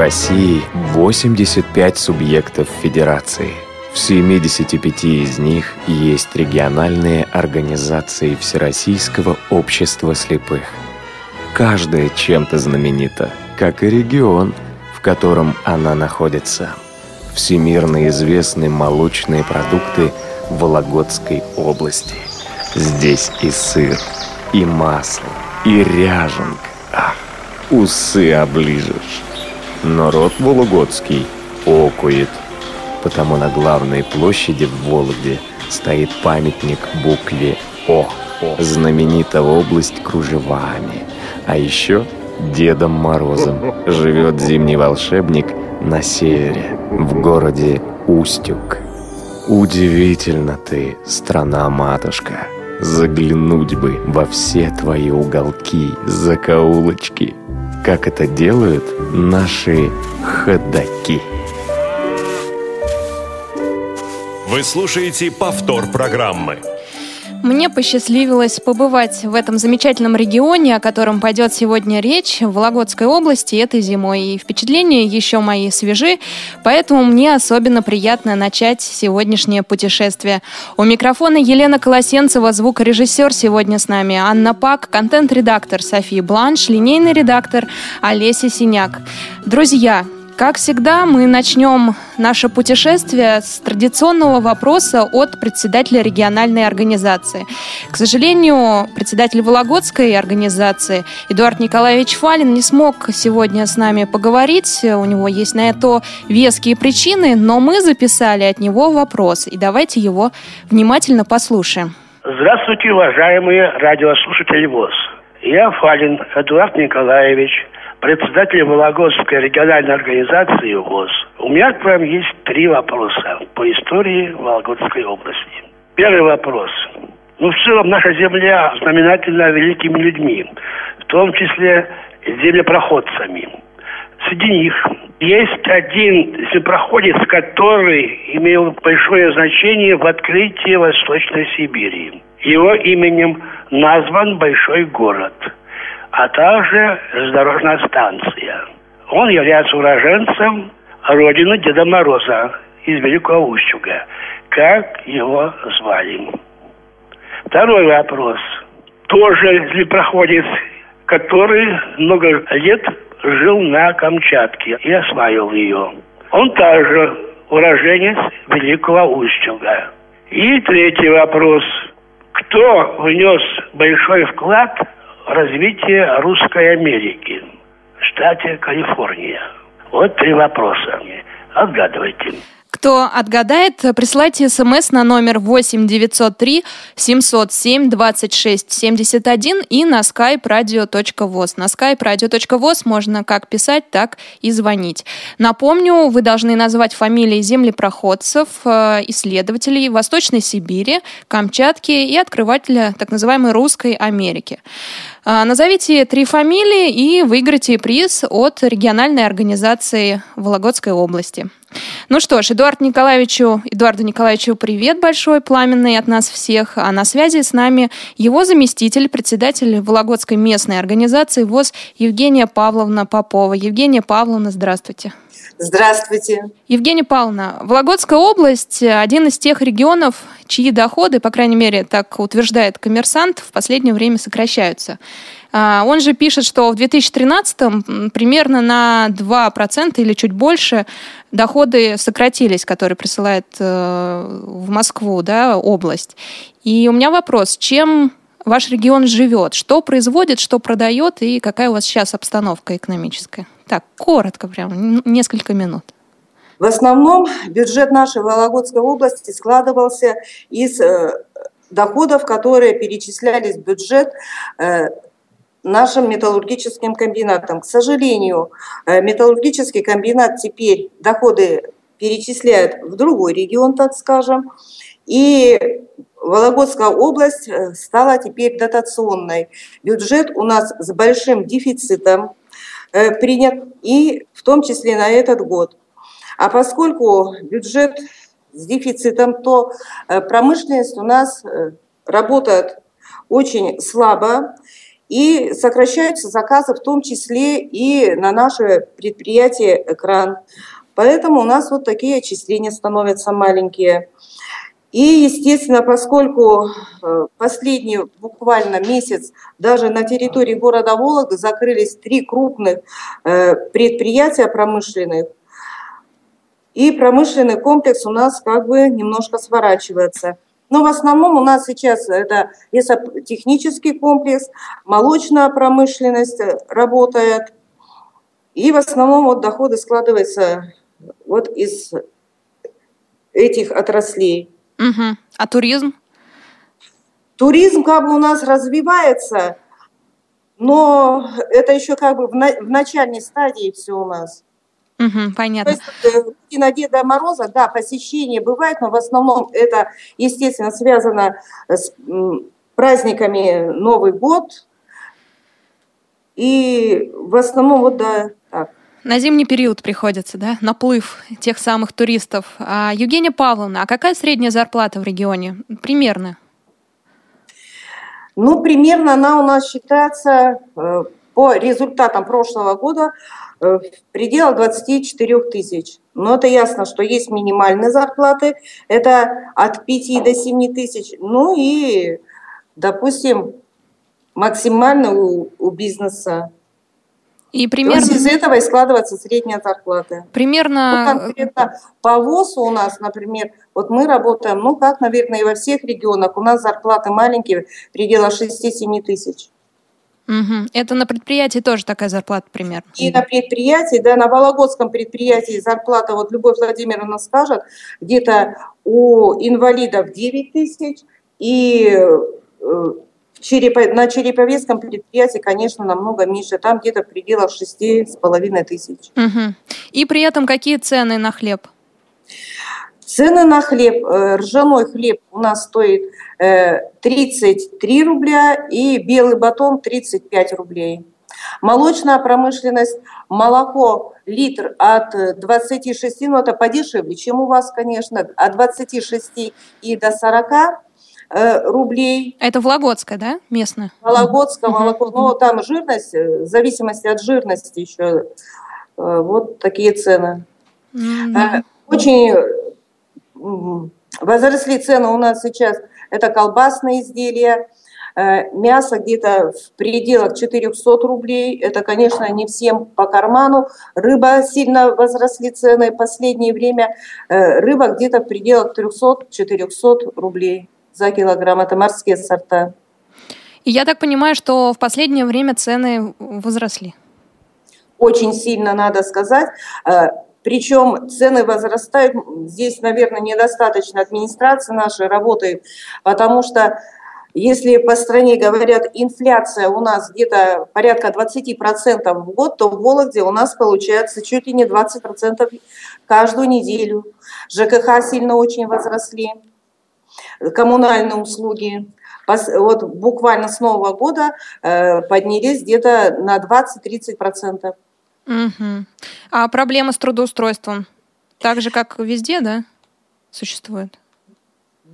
России 85 субъектов федерации. В 75 из них есть региональные организации Всероссийского общества слепых. Каждая чем-то знаменита, как и регион, в котором она находится. Всемирно известны молочные продукты Вологодской области. Здесь и сыр, и масло, и ряженка. Ах, усы оближешь. Но род Вологодский окует, потому на главной площади в Вологде стоит памятник букве О. Знаменита область кружевами. А еще Дедом Морозом живет зимний волшебник на севере, в городе Устюг. Удивительно ты, страна-матушка. Заглянуть бы во все твои уголки, закоулочки, как это делают наши ходаки. Вы слушаете повтор программы. Мне посчастливилось побывать в этом замечательном регионе, о котором пойдет сегодня речь, в Вологодской области этой зимой. И впечатления еще мои свежи, поэтому мне особенно приятно начать сегодняшнее путешествие. У микрофона Елена Колосенцева, звукорежиссер сегодня с нами, Анна Пак, контент-редактор София Бланш, линейный редактор Олеся Синяк. Друзья, как всегда, мы начнем наше путешествие с традиционного вопроса от председателя региональной организации. К сожалению, председатель Вологодской организации Эдуард Николаевич Фалин не смог сегодня с нами поговорить. У него есть на это веские причины, но мы записали от него вопрос, и давайте его внимательно послушаем. Здравствуйте, уважаемые радиослушатели ВОЗ. Я Фалин Эдуард Николаевич – председателя Вологодской региональной организации ВОЗ. У меня к вам есть три вопроса по истории Вологодской области. Первый вопрос. Ну, в целом, наша земля знаменательна великими людьми, в том числе землепроходцами. Среди них есть один землепроходец, который имел большое значение в открытии Восточной Сибири. Его именем назван большой город – а также железнодорожная станция. Он является уроженцем родины Деда Мороза из Великого Устюга. Как его звали? Второй вопрос. Тоже ли проходит, который много лет жил на Камчатке и осваивал ее. Он также уроженец Великого Устюга. И третий вопрос. Кто внес большой вклад развитие русской Америки в штате Калифорния? Вот три вопроса. Отгадывайте. Кто отгадает, присылайте смс на номер 8 903 707 26 71 и на skype radio.voz. На skype radio.voz можно как писать, так и звонить. Напомню, вы должны назвать фамилии землепроходцев, э, исследователей Восточной Сибири, Камчатки и открывателя так называемой Русской Америки. Э, назовите три фамилии и выиграйте приз от региональной организации Вологодской области. Ну что ж, Эдуард Николаевичу, Эдуарду Николаевичу привет большой, пламенный от нас всех. А на связи с нами его заместитель, председатель Вологодской местной организации ВОЗ Евгения Павловна Попова. Евгения Павловна, здравствуйте. Здравствуйте. Евгения Павловна, Вологодская область – один из тех регионов, чьи доходы, по крайней мере, так утверждает коммерсант, в последнее время сокращаются. А, он же пишет, что в 2013 примерно на 2% или чуть больше доходы сократились, которые присылает э, в Москву, да, область. И у меня вопрос, чем ваш регион живет? Что производит, что продает и какая у вас сейчас обстановка экономическая? Так, коротко прям, несколько минут. В основном бюджет нашей Вологодской области складывался из э, доходов, которые перечислялись в бюджет э, нашим металлургическим комбинатом. К сожалению, э, металлургический комбинат теперь доходы перечисляет в другой регион, так скажем, и Вологодская область стала теперь дотационной. Бюджет у нас с большим дефицитом принят, и в том числе на этот год. А поскольку бюджет с дефицитом, то промышленность у нас работает очень слабо, И сокращаются заказы, в том числе и на наше предприятие «Экран». Поэтому у нас вот такие отчисления становятся маленькие. И, естественно, поскольку э, последний буквально месяц даже на территории города Вологды закрылись три крупных э, предприятия промышленных, и промышленный комплекс у нас как бы немножко сворачивается. Но в основном у нас сейчас это технический комплекс, молочная промышленность работает, и в основном вот доходы складываются вот из этих отраслей. Угу. А туризм? Туризм как бы у нас развивается, но это еще как бы в, на, в начальной стадии все у нас. Угу, понятно. То есть э, на Деда Мороза, да, посещение бывает, но в основном это, естественно, связано с праздниками Новый год. И в основном вот, да. На зимний период приходится, да, наплыв тех самых туристов. А, Евгения Павловна, а какая средняя зарплата в регионе? Примерно. Ну, примерно она у нас считается э, по результатам прошлого года э, в пределах 24 тысяч. Но это ясно, что есть минимальные зарплаты, это от 5 до 7 тысяч. Ну и, допустим, максимально у, у бизнеса и примерно... То есть из этого и складывается средняя зарплата. Примерно... Ну, конкретно по ВОЗу у нас, например, вот мы работаем, ну, как, наверное, и во всех регионах, у нас зарплаты маленькие, в пределах 6-7 тысяч. Угу. Это на предприятии тоже такая зарплата примерно? И на предприятии, да, на Вологодском предприятии зарплата, вот Любовь Владимировна скажет, где-то у инвалидов 9 тысяч, и э, Черепо, на Череповецком предприятии, конечно, намного меньше. Там где-то в пределах шести с половиной тысяч. Угу. И при этом какие цены на хлеб? Цены на хлеб. Э, ржаной хлеб у нас стоит 33 э, рубля и белый батон 35 рублей. Молочная промышленность, молоко литр от 26, ну это подешевле, чем у вас, конечно, от 26 и до 40 Э, рублей. Это Вологодское, да, местное? Вологодское молоко. Ну, там жирность, э, в зависимости от жирности еще э, вот такие цены. Mm-hmm. Очень возросли цены у нас сейчас. Это колбасные изделия, мясо где-то в пределах 400 рублей. Это, конечно, не всем по карману. Рыба сильно возросли цены в последнее время. Рыба где-то в пределах 300-400 рублей за килограмм. Это морские сорта. И я так понимаю, что в последнее время цены возросли. Очень сильно, надо сказать. Э, Причем цены возрастают. Здесь, наверное, недостаточно администрации нашей работает, потому что если по стране говорят, инфляция у нас где-то порядка 20% в год, то в Вологде у нас получается чуть ли не 20% каждую неделю. ЖКХ сильно очень возросли коммунальные услуги. Вот буквально с Нового года э, поднялись где-то на 20-30%. Угу. А проблема с трудоустройством? Так же, как везде, да, существует?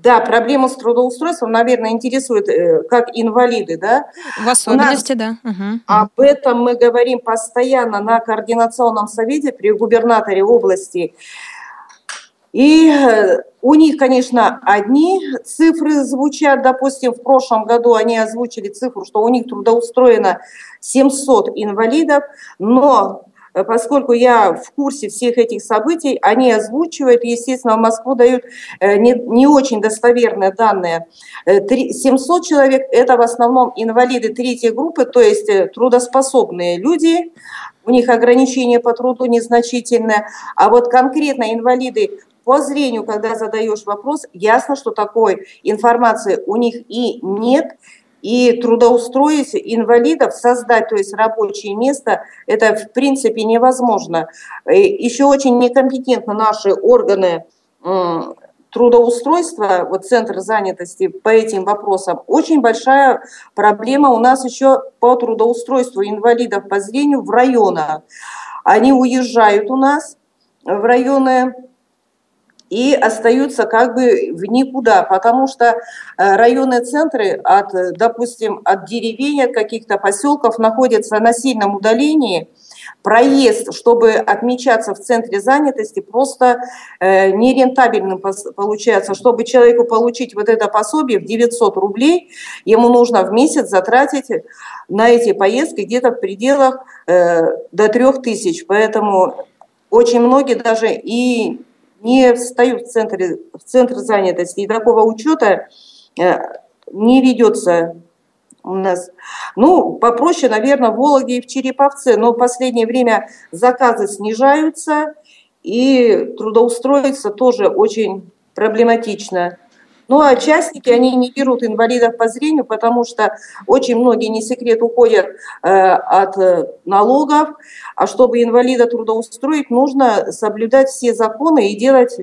Да, проблема с трудоустройством, наверное, интересует э, как инвалиды, да? В особенности, нас, да. Угу. Об этом мы говорим постоянно на координационном совете при губернаторе области. И э, у них, конечно, одни цифры звучат. Допустим, в прошлом году они озвучили цифру, что у них трудоустроено 700 инвалидов, но э, поскольку я в курсе всех этих событий, они озвучивают, естественно, в Москву дают э, не, не очень достоверные данные. 700 человек – это в основном инвалиды третьей группы, то есть трудоспособные люди, у них ограничения по труду незначительные, а вот конкретно инвалиды по зрению, когда задаешь вопрос, ясно, что такой информации у них и нет, и трудоустроить инвалидов, создать, то есть рабочее место, это в принципе невозможно. Еще очень некомпетентны наши органы трудоустройства, вот центр занятости по этим вопросам, очень большая проблема у нас еще по трудоустройству инвалидов по зрению в районах. Они уезжают у нас в районы и остаются как бы в никуда, потому что э, районные центры от, допустим, от деревень, от каких-то поселков находятся на сильном удалении, проезд, чтобы отмечаться в центре занятости, просто э, нерентабельным получается. Чтобы человеку получить вот это пособие в 900 рублей, ему нужно в месяц затратить на эти поездки где-то в пределах э, до 3000. Поэтому очень многие даже и не встают в центре, в центр занятости, и такого учета э, не ведется у нас. Ну, попроще, наверное, в Вологде и в Череповце, но в последнее время заказы снижаются, и трудоустроиться тоже очень проблематично. Ну, а частники, они не берут инвалидов по зрению, потому что очень многие, не секрет, уходят э, от э, налогов, а чтобы инвалида трудоустроить, нужно соблюдать все законы и делать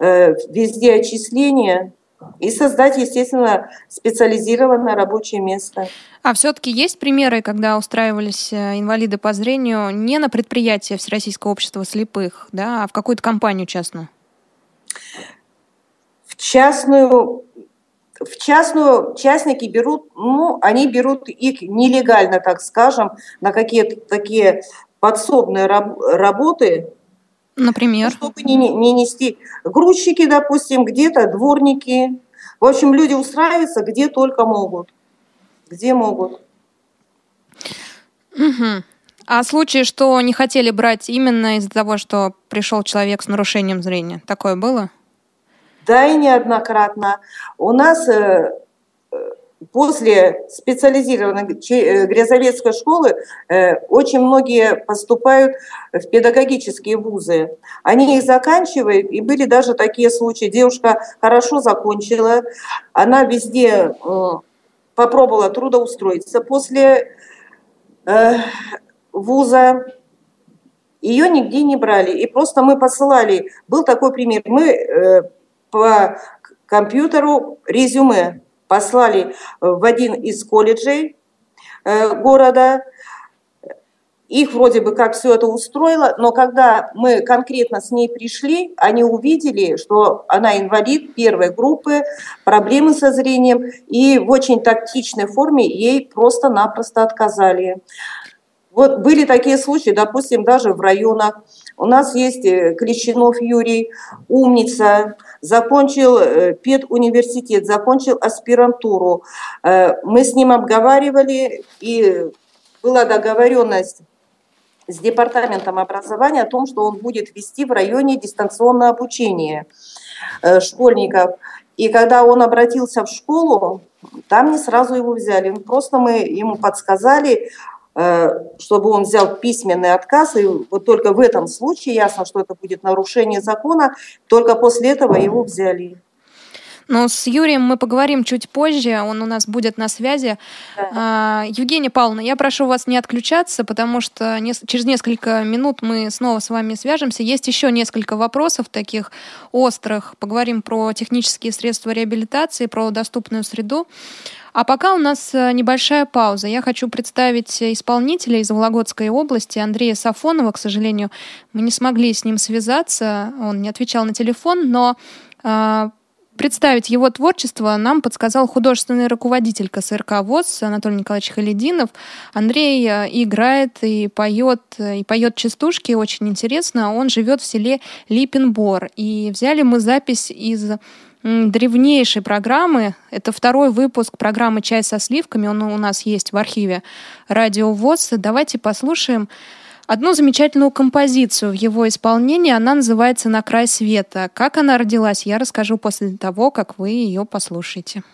э, везде отчисления и создать, естественно, специализированное рабочее место. А все-таки есть примеры, когда устраивались э, инвалиды по зрению не на предприятие Всероссийского общества слепых, да, а в какую-то компанию частную? Частную в частную частники берут, ну, они берут их нелегально, так скажем, на какие-то такие подсобные раб, работы. Например? Чтобы не, не нести. Грузчики, допустим, где-то дворники. В общем, люди устраиваются где только могут. Где могут. Угу. А случаи, что не хотели брать именно из-за того, что пришел человек с нарушением зрения, такое было? Да, и неоднократно. У нас э, после специализированной э, Грязовецкой школы э, очень многие поступают в педагогические вузы. Они их заканчивают, и были даже такие случаи. Девушка хорошо закончила, она везде попробовала трудоустроиться после вуза, ее нигде не брали. И просто мы посылали, был такой пример, мы по компьютеру резюме послали в один из колледжей э, города. Их вроде бы как все это устроило, но когда мы конкретно с ней пришли, они увидели, что она инвалид первой группы, проблемы со зрением, и в очень тактичной форме ей просто-напросто отказали. Вот были такие случаи, допустим, даже в районах. У нас есть э, Клещенов Юрий, умница, закончил э, педуниверситет, закончил аспирантуру. Э, мы с ним обговаривали, и была договоренность с департаментом образования о том, что он будет вести в районе дистанционное обучение школьников. И когда он обратился в школу, там не сразу его взяли. Просто мы ему подсказали, чтобы он взял письменный отказ, и вот только в этом случае ясно, что это будет нарушение закона, только после этого его взяли. Но с Юрием мы поговорим чуть позже, он у нас будет на связи. Да. А, Евгения Павловна, я прошу вас не отключаться, потому что через несколько минут мы снова с вами свяжемся. Есть еще несколько вопросов таких острых. Поговорим про технические средства реабилитации, про доступную среду. А пока у нас э, небольшая пауза. Я хочу представить исполнителя из Вологодской области Андрея Сафонова. К сожалению, мы не смогли с ним связаться, он не отвечал на телефон, но э, представить его творчество нам подсказал художественный руководитель КСРК ВОЗ Анатолий Николаевич Халидинов. Андрей э, играет и поет, и поет частушки, очень интересно. Он живет в селе Липенбор. И взяли мы запись из древнейшей программы. Это второй выпуск программы «Чай со сливками». Он у нас есть в архиве Радио ВОЗ. Давайте послушаем одну замечательную композицию в его исполнении. Она называется «На край света». Как она родилась, я расскажу после того, как вы ее послушаете.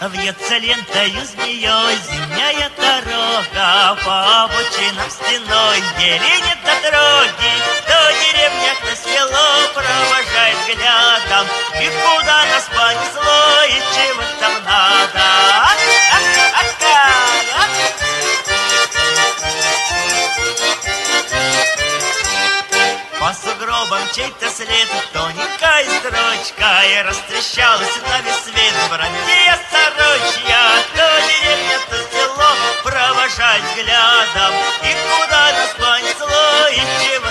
Вьется лентою змеей зимняя дорога По обочинам стеной. Еле нет до дороги То деревня, то село провожает взглядом И куда нас понесло и чего там надо А с гробом чей-то след, тоненькая строчка, И растрещалась на весь свет, братья сорочья, То деревня, то село, провожать взглядом, И куда нас понесло, и чего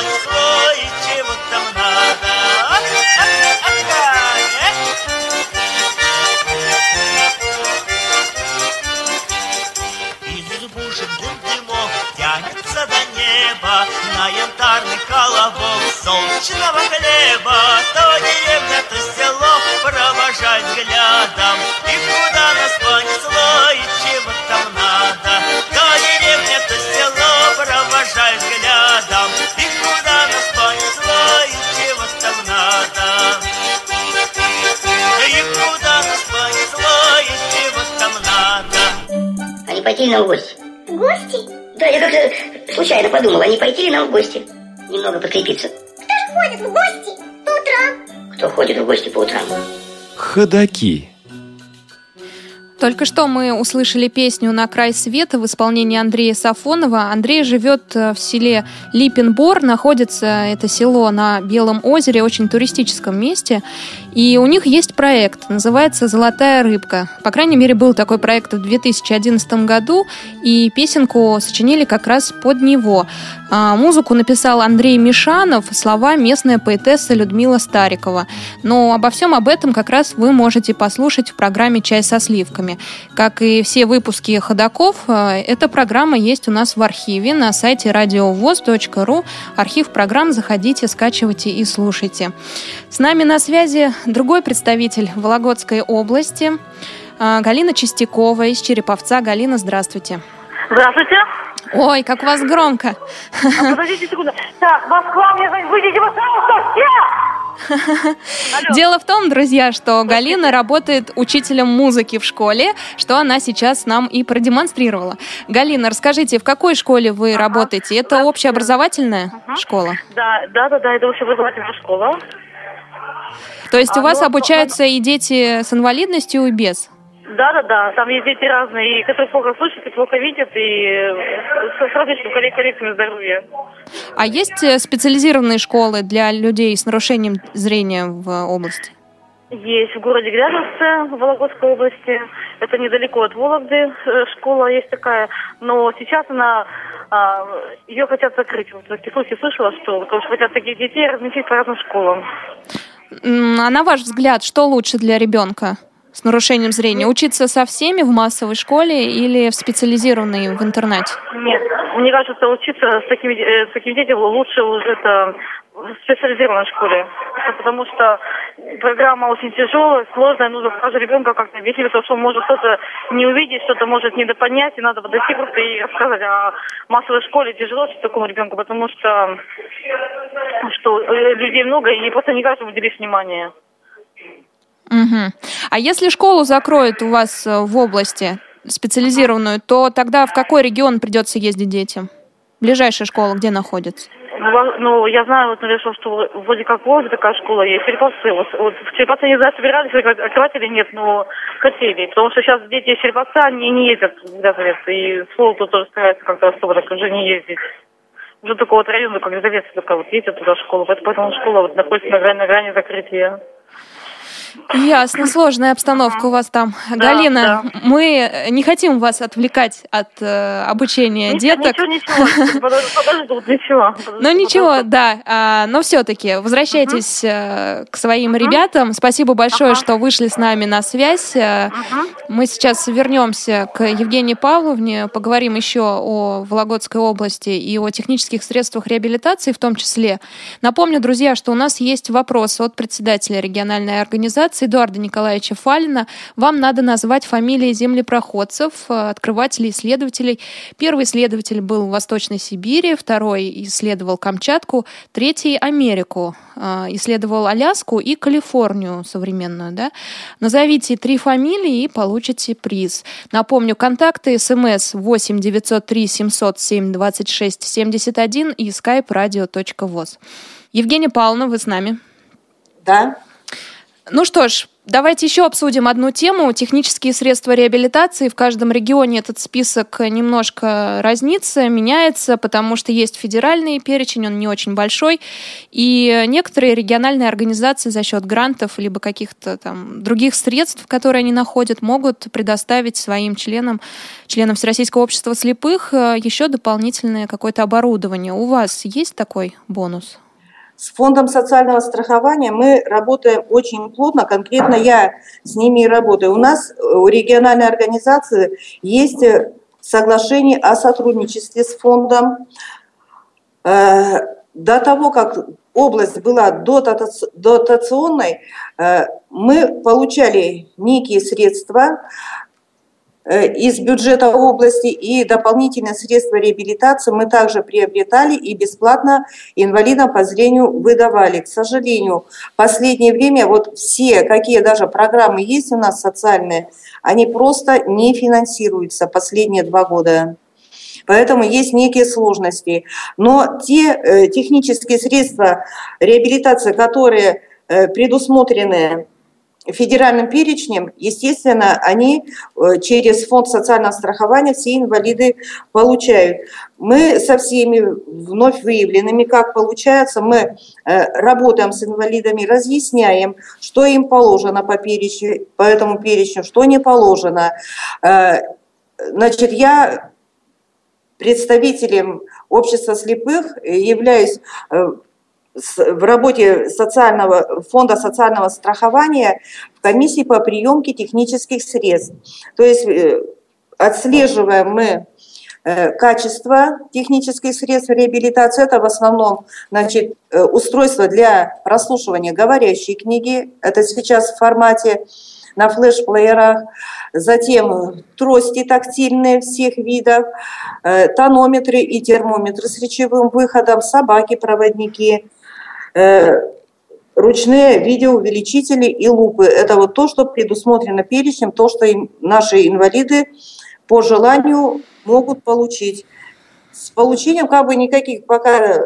oh throne. А нам в гости? Да, я как-то случайно подумал, а не пойти ли нам в гости? Немного подкрепиться. Кто ж ходит в гости по утрам? Кто ходит в гости по утрам? Ходаки. Только что мы услышали песню «На край света» в исполнении Андрея Сафонова. Андрей живет э, в селе Липенбор, находится это село на Белом озере, очень туристическом месте. И у них есть проект, называется «Золотая рыбка». По крайней мере, был такой проект в 2011 году, и песенку сочинили как раз под него. А, музыку написал Андрей Мишанов, слова местная поэтесса Людмила Старикова. Но обо всем об этом как раз вы можете послушать в программе «Чай со сливками». Как и все выпуски «Ходаков», э, эта программа есть у нас в архиве на сайте радиовоз.ру. Архив программ заходите, скачивайте и слушайте. С нами на связи другой представитель Вологодской области, э, Галина Чистякова из Череповца. Галина, здравствуйте. Здравствуйте. Ой, как у вас громко. А, подождите секунду. Так, Москва, мне выйдите, пожалуйста, все! Алло. Дело в том, друзья, что Галина работает учителем музыки в школе, что она сейчас нам и продемонстрировала. Галина, расскажите, в какой школе вы работаете? Это общеобразовательная школа? Да, да, да, да, это общеобразовательная школа. То есть у А, вас ну, обучаются и дети с инвалидностью, и без? Да, да, да, там есть дети разные, и которые плохо слышат, и плохо видят, и э, с, различными коррекциями здоровья. А есть э, специализированные школы для людей с нарушением зрения в области? Есть в городе Грязовце, в Вологодской области. Это недалеко от Вологды э, школа есть такая. Но сейчас она, а, ее хотят закрыть. Вот такие слухи слышала, что потому что хотят таких детей разместить по разным школам. А на ваш взгляд, что лучше для ребенка с нарушением зрения? Учиться со всеми в массовой школе или в специализированной в интернете? Нет, мне кажется, учиться с такими, э, с такими детьми лучше уже это в специализированной школе. Потому что программа очень тяжелая, сложная, нужно каждому ребенка как-то объяснить, потому что он может что-то не увидеть, что-то может недопонять, и надо подойти просто и рассказать о массовой школе тяжело что такому ребенку, потому что, что э, людей много, и просто не каждому уделить внимание. Мгм. А если школу закроют у вас э, в области специализированную, то тогда в какой регион придется ездить детям? Ближайшая школа где находится? Ну, Ну, я знаю, вот, например, что вроде как в Волге такая школа есть, Череповцы. Вот, вот в Череповце, не знаю, собирались открывать или нет, но хотели. Потому что сейчас дети из Череповца, они не ездят в Грязовец. И в Волгу тоже стараются как-то особо так уже не ездить. Уже только вот районы, как Грязовец, только вот ездят туда в школу. Поэтому школа вот находится на грани, на грани закрытия. Ясно, сложная обстановка у вас там. Да, Галина, мы не хотим вас отвлекать от э, обучения Ничего, деток. Ничего, ничего. Подожди, тут ничего. Ну ничего, да. А, но все-таки возвращайтесь э, к своим ребятам. Спасибо большое, что вышли с нами на связь. Э, Мы сейчас вернемся к Евгении Павловне, поговорим еще о Вологодской области и о технических средствах реабилитации в том числе. Напомню, друзья, что у нас есть вопрос от председателя региональной организации Эдуарда Николаевича Фалина. Вам надо назвать фамилии землепроходцев, э, открывателей, исследователей. Первый исследователь был в Восточной Сибири, второй исследовал Камчатку, третий — Америку, э, исследовал Аляску и Калифорнию современную. Да? Назовите три фамилии и получите приз. Напомню, контакты смс 8 903 707 26 71 и skype radio.voz. Евгения Павловна, вы с нами? Да. Ну что ж, давайте еще обсудим одну тему. Технические средства реабилитации. В каждом регионе этот список немножко разнится, меняется, потому что есть федеральный перечень, он не очень большой. И некоторые региональные организации за счет грантов либо каких-то там других средств, которые они находят, могут предоставить своим членам, членам Всероссийского общества слепых э, еще дополнительное какое-то оборудование. У вас есть такой бонус? С фондом социального страхования мы работаем очень плотно, конкретно я с ними и работаю. У нас э, у региональной организации есть э, соглашение о сотрудничестве с фондом. Э, До того, как область была дотационной, мы получали некие средства из бюджета области и дополнительные средства реабилитации мы также приобретали и бесплатно инвалидам по зрению выдавали. К сожалению, в последнее время вот все, какие даже программы есть у нас социальные, они просто не финансируются последние два года. Поэтому есть некие сложности. Но те э, технические средства реабилитации, которые э, предусмотрены федеральным перечнем, естественно, они э, через фонд социального страхования все инвалиды получают. Мы со всеми вновь выявленными, как получается, мы работаем с инвалидами, разъясняем, что им положено по, перечню, по этому перечню, что не положено. Значит, я представителем общества слепых, являюсь э, в работе социального, фонда социального страхования в комиссии по приемке технических средств. То есть э, отслеживаем мы э, качество технических средств реабилитации. Это в основном значит, устройство для прослушивания говорящей книги. Это сейчас в формате на флеш-плеерах, затем трости тактильные всех видов, э, тонометры и термометры с речевым выходом, собаки-проводники, э, ручные видеоувеличители и лупы. Это вот то, что предусмотрено перечнем, то, что наши инвалиды по желанию могут получить. С получением как бы никаких пока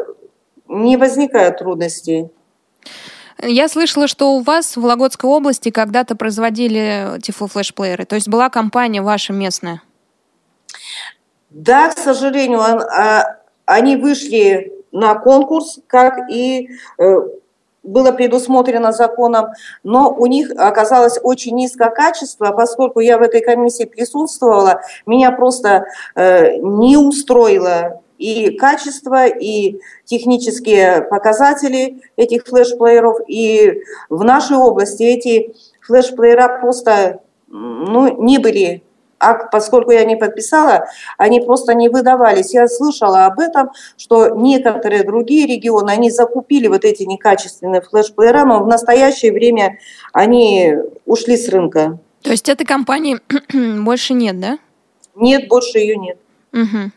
не возникает трудностей. Я слышала, что у вас в Вологодской области когда-то производили тифлофлешплееры, то есть была компания ваша местная. Да, к сожалению, а, они вышли на конкурс, как и э, было предусмотрено законом, но у них оказалось очень низкое качество, поскольку я в этой комиссии присутствовала, меня просто э, не устроило и качество, и технические показатели этих флешплееров. И в нашей области эти флешплеера просто ну, не были а поскольку я не подписала, они просто не выдавались. Я слышала об этом, что некоторые другие регионы, они закупили вот эти некачественные флешплеера, но в настоящее время они ушли с рынка. То есть этой компании больше нет, да? Нет, больше ее нет. Угу.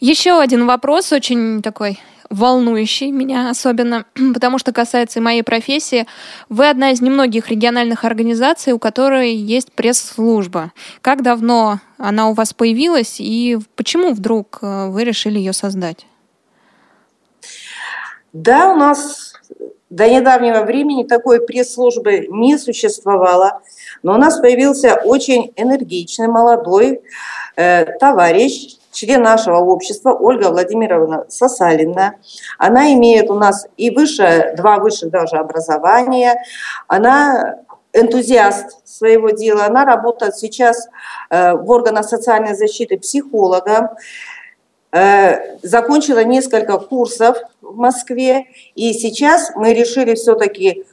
Еще один вопрос, очень такой волнующий меня особенно, потому что касается моей профессии. Вы одна из немногих региональных организаций, у которой есть пресс-служба. Как давно она у вас появилась и почему вдруг э, вы решили ее создать? Да, у нас до недавнего времени такой пресс-службы не существовало, но у нас появился очень энергичный молодой э, товарищ, член нашего общества Ольга Владимировна Сосалина. Она имеет у нас и выше, два высших даже образования. Она энтузиаст своего дела. Она работает сейчас э, в органах социальной защиты психологом. Э, закончила несколько курсов в Москве. И сейчас мы решили все-таки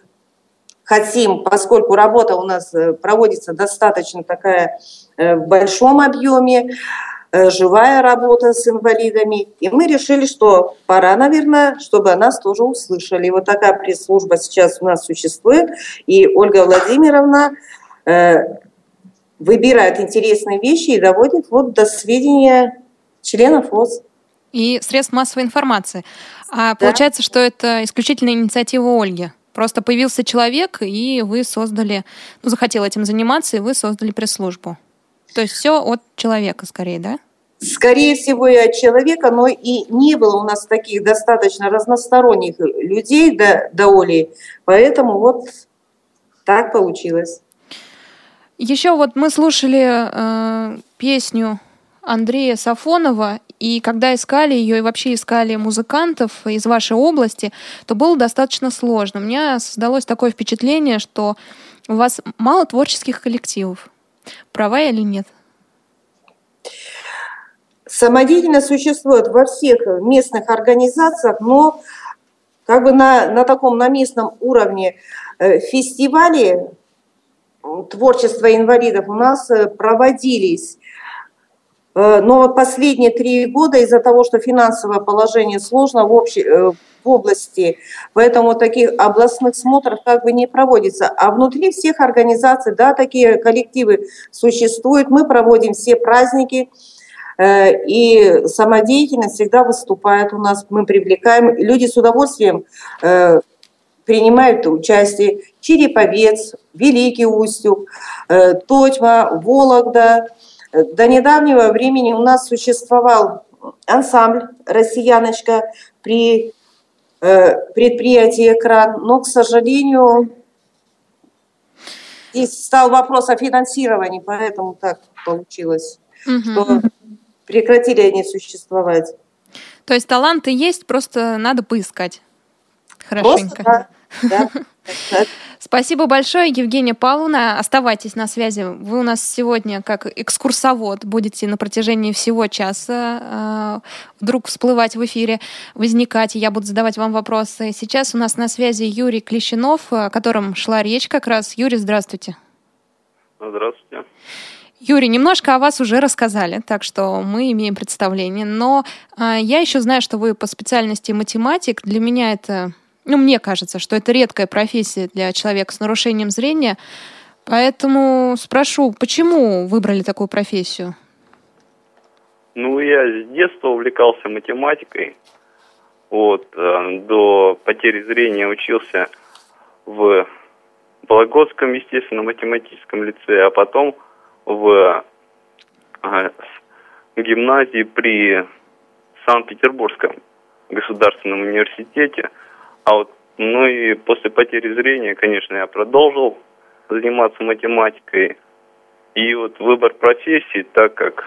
хотим, поскольку работа у нас э, проводится достаточно такая в большом объеме, живая работа с инвалидами. И мы решили, что пора, наверное, чтобы нас тоже услышали. Вот такая пресс-служба сейчас у нас существует. И Ольга Владимировна э, выбирает интересные вещи и доводит вот до сведения членов ВОЗ. И средств массовой информации. А да. получается, что это исключительно инициатива Ольги. Просто появился человек, и вы создали, ну, захотел этим заниматься, и вы создали пресс-службу. То есть все от человека скорее, да? Скорее всего, и от человека, но и не было у нас таких достаточно разносторонних людей до, до Оли, поэтому вот так получилось. Еще вот мы слушали э, песню Андрея Сафонова, и когда искали ее и вообще искали музыкантов из вашей области, то было достаточно сложно. У меня создалось такое впечатление, что у вас мало творческих коллективов. Права или нет? Самодеятельность существует во всех местных организациях, но как бы на, на таком на местном уровне э, фестивали творчества инвалидов у нас э, проводились. Э, но последние три года из-за того, что финансовое положение сложно в, общей, в области, поэтому таких областных смотров как бы не проводится. А внутри всех организаций, да, такие коллективы существуют. Мы проводим все праздники, и самодеятельность всегда выступает у нас. Мы привлекаем, люди с удовольствием принимают участие. Череповец, Великий Устюг, Тотьма, Вологда, до недавнего времени у нас существовал ансамбль «Россияночка» при э, предприятии «Экран», но, к сожалению, здесь стал вопрос о финансировании, поэтому так получилось, угу. что прекратили они существовать. То есть таланты есть, просто надо поискать хорошенько. Просто, да, да. Спасибо большое, Евгения Павловна. Оставайтесь на связи. Вы у нас сегодня как экскурсовод будете на протяжении всего часа э, вдруг всплывать в эфире, возникать, и я буду задавать вам вопросы. Сейчас у нас на связи Юрий Клещенов, о котором шла речь как раз. Юрий, здравствуйте. Здравствуйте. Юрий, немножко о вас уже рассказали, так что мы имеем представление. Но э, я еще знаю, что вы по специальности математик. Для меня это ну, мне кажется, что это редкая профессия для человека с нарушением зрения. Поэтому спрошу, почему выбрали такую профессию? Ну, я с детства увлекался математикой. Вот, э, до потери зрения учился в Вологодском, естественно, математическом лицее, а потом в э, гимназии при Санкт-Петербургском государственном университете – а вот, ну и после потери зрения, конечно, я продолжил заниматься математикой. И вот выбор профессии, так как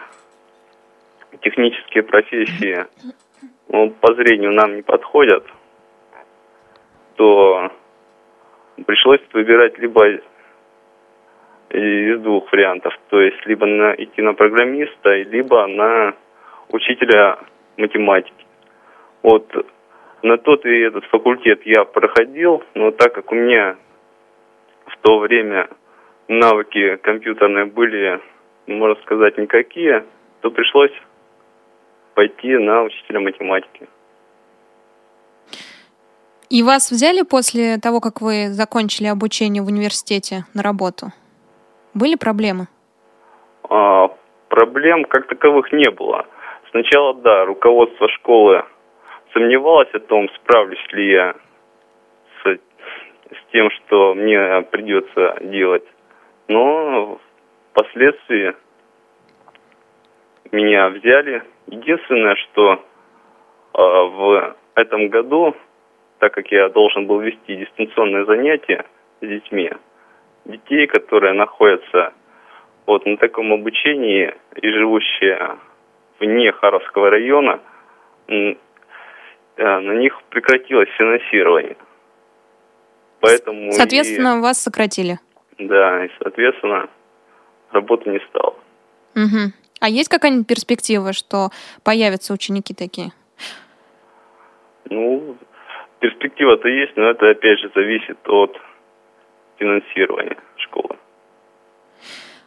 технические профессии ну, по зрению нам не подходят, то пришлось выбирать либо из двух вариантов, то есть либо на, идти на программиста, либо на учителя математики. Вот на тот и этот факультет я проходил, но так как у меня в то время навыки компьютерные были, можно сказать, никакие, то пришлось пойти на учителя математики. И вас взяли после того, как вы закончили обучение в университете на работу? Были проблемы? А, проблем как таковых не было. Сначала, да, руководство школы сомневалась о том, справлюсь ли я с, с тем, что мне придется делать. Но впоследствии меня взяли. Единственное, что э, в этом году, так как я должен был вести дистанционные занятия с детьми, детей, которые находятся вот на таком обучении и живущие вне Харовского района, Э, на них прекратилось финансирование. Поэтому соответственно, и, вас сократили. Да, и, соответственно, работы не стало. Угу. А есть какая-нибудь перспектива, что появятся ученики такие? Ну, перспектива-то есть, но это опять же зависит от финансирования школы.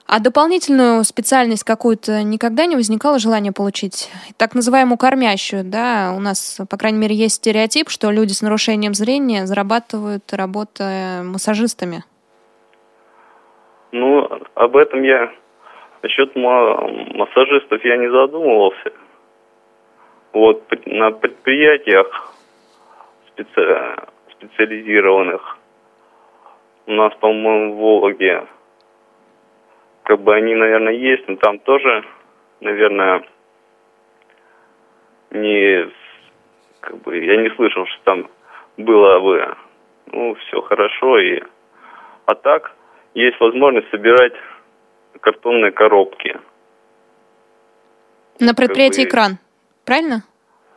А дополнительную специальность какую-то никогда не возникало желание получить? Так называемую кормящую, да? У нас, по крайней мере, есть стереотип, что люди с нарушением зрения зарабатывают, работая массажистами. Ну, об этом я насчет массажистов я не задумывался. Вот на предприятиях специ... специализированных у нас, по-моему, в Вологе как бы они, наверное, есть, но там тоже, наверное, не, как бы, я не слышал, что там было бы, ну, все хорошо, и, а так, есть возможность собирать картонные коробки. На предприятии как бы, «Экран», правильно?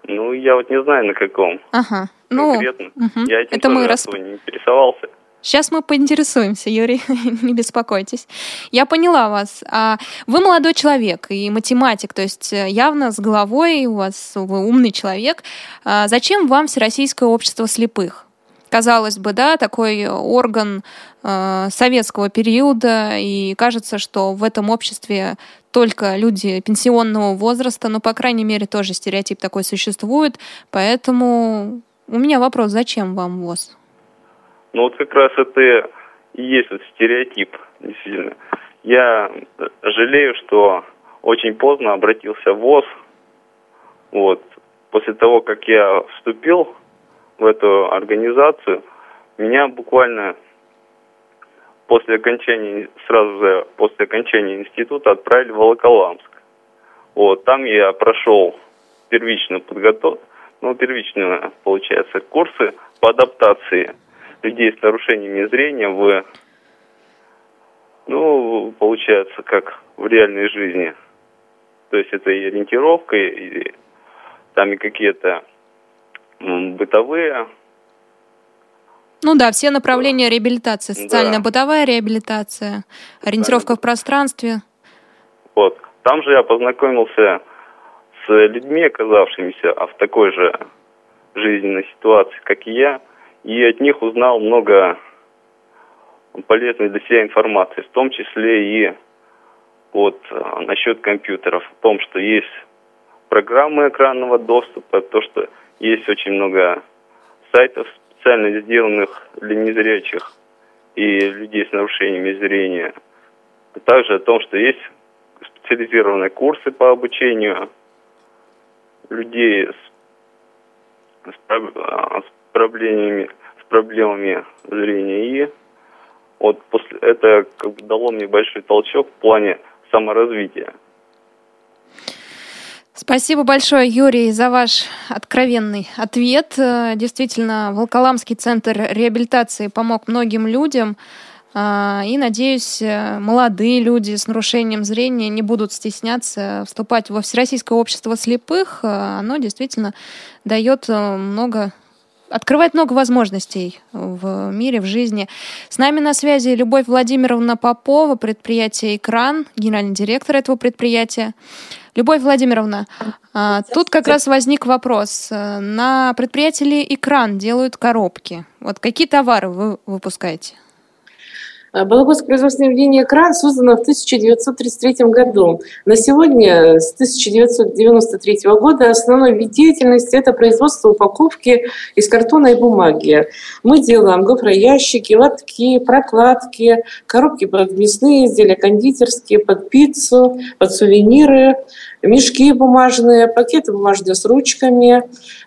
Ну, я вот не знаю, на каком. Ага. Ну, конкретно. Угу. Я этим Это мы рас... не интересовался. Сейчас мы поинтересуемся, Юрий, не беспокойтесь. Я поняла вас. А вы молодой человек и математик, то есть э, явно с головой у вас вы умный человек. А зачем вам Всероссийское общество слепых? казалось бы, да, такой орган э, советского периода, и кажется, что в этом обществе только люди пенсионного возраста, но, по крайней мере, тоже стереотип такой существует, поэтому у меня вопрос, зачем вам ВОЗ? Ну вот как раз это и есть вот стереотип, действительно. Я жалею, что очень поздно обратился в ВОЗ. Вот. После того, как я вступил в эту организацию, меня буквально после окончания, сразу же после окончания института отправили в Волоколамск. Вот, там я прошел первичную подготовку, ну, первичные, получается, курсы по адаптации людей с нарушениями зрения в, ну, получается, как в реальной жизни. То есть это и ориентировка, и там и какие-то бытовые ну да, все направления реабилитации. Социально-бытовая реабилитация, ориентировка в пространстве. Вот. Там же я познакомился с людьми, оказавшимися в такой же жизненной ситуации, как и я, и от них узнал много полезной для себя информации, в том числе и вот а, насчет компьютеров, о том, что есть программы экранного доступа, то, что есть очень много сайтов специально сделанных для незрячих и людей с нарушениями зрения. А также о том, что есть специализированные курсы по обучению людей с, с, с проблемами, с проблемами зрения. И вот после это как бы дало мне большой толчок в плане саморазвития. Спасибо большое, Юрий, за ваш откровенный ответ. Э, действительно, Волколамский центр реабилитации помог многим людям. Э, и, надеюсь, э, молодые люди с нарушением зрения не будут стесняться вступать во Всероссийское общество слепых. Оно действительно дает много открывает много возможностей в мире, в жизни. С нами на связи Любовь Владимировна Попова, предприятие «Экран», генеральный директор этого предприятия. Любовь Владимировна, а, тут как раз возник вопрос. На предприятии «Экран» делают коробки? Вот какие товары вы выпускаете? Балагосское производственное объединение «Экран» создано в 1933 году. На сегодня, с 1993 года, основной вид деятельности – это производство упаковки из картона и бумаги. Мы делаем гофроящики, лотки, прокладки, коробки под мясные изделия, кондитерские, под пиццу, под сувениры, мешки бумажные, пакеты бумажные с ручками,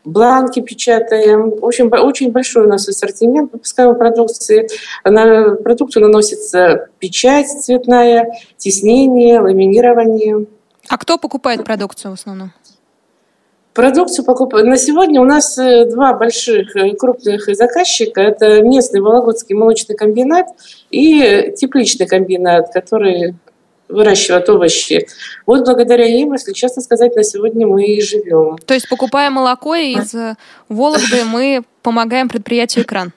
бланки печатаем. В общем, очень большой у нас ассортимент выпускаемой продукции. На продукцию наносится печать цветная, тиснение, ламинирование. А кто покупает продукцию в основном? Продукцию покупают. На сегодня у нас э, два больших э, крупных заказчика. Это местный Вологодский молочный комбинат и тепличный комбинат, который выращивают овощи. Вот благодаря им, если честно сказать, на сегодня мы и живем. То есть, покупая молоко из э, Вологды, мы помогаем предприятию «Экран».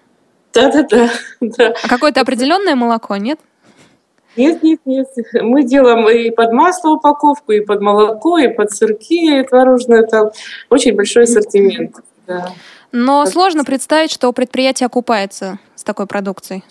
Да-да-да. Да. А какое-то определенное молоко, нет? Нет, нет, нет. Мы делаем и под масло упаковку, и под молоко, и под сырки и творожное. Там очень большой ассортимент. Да. Но сложно представить, что предприятие окупается с такой продукцией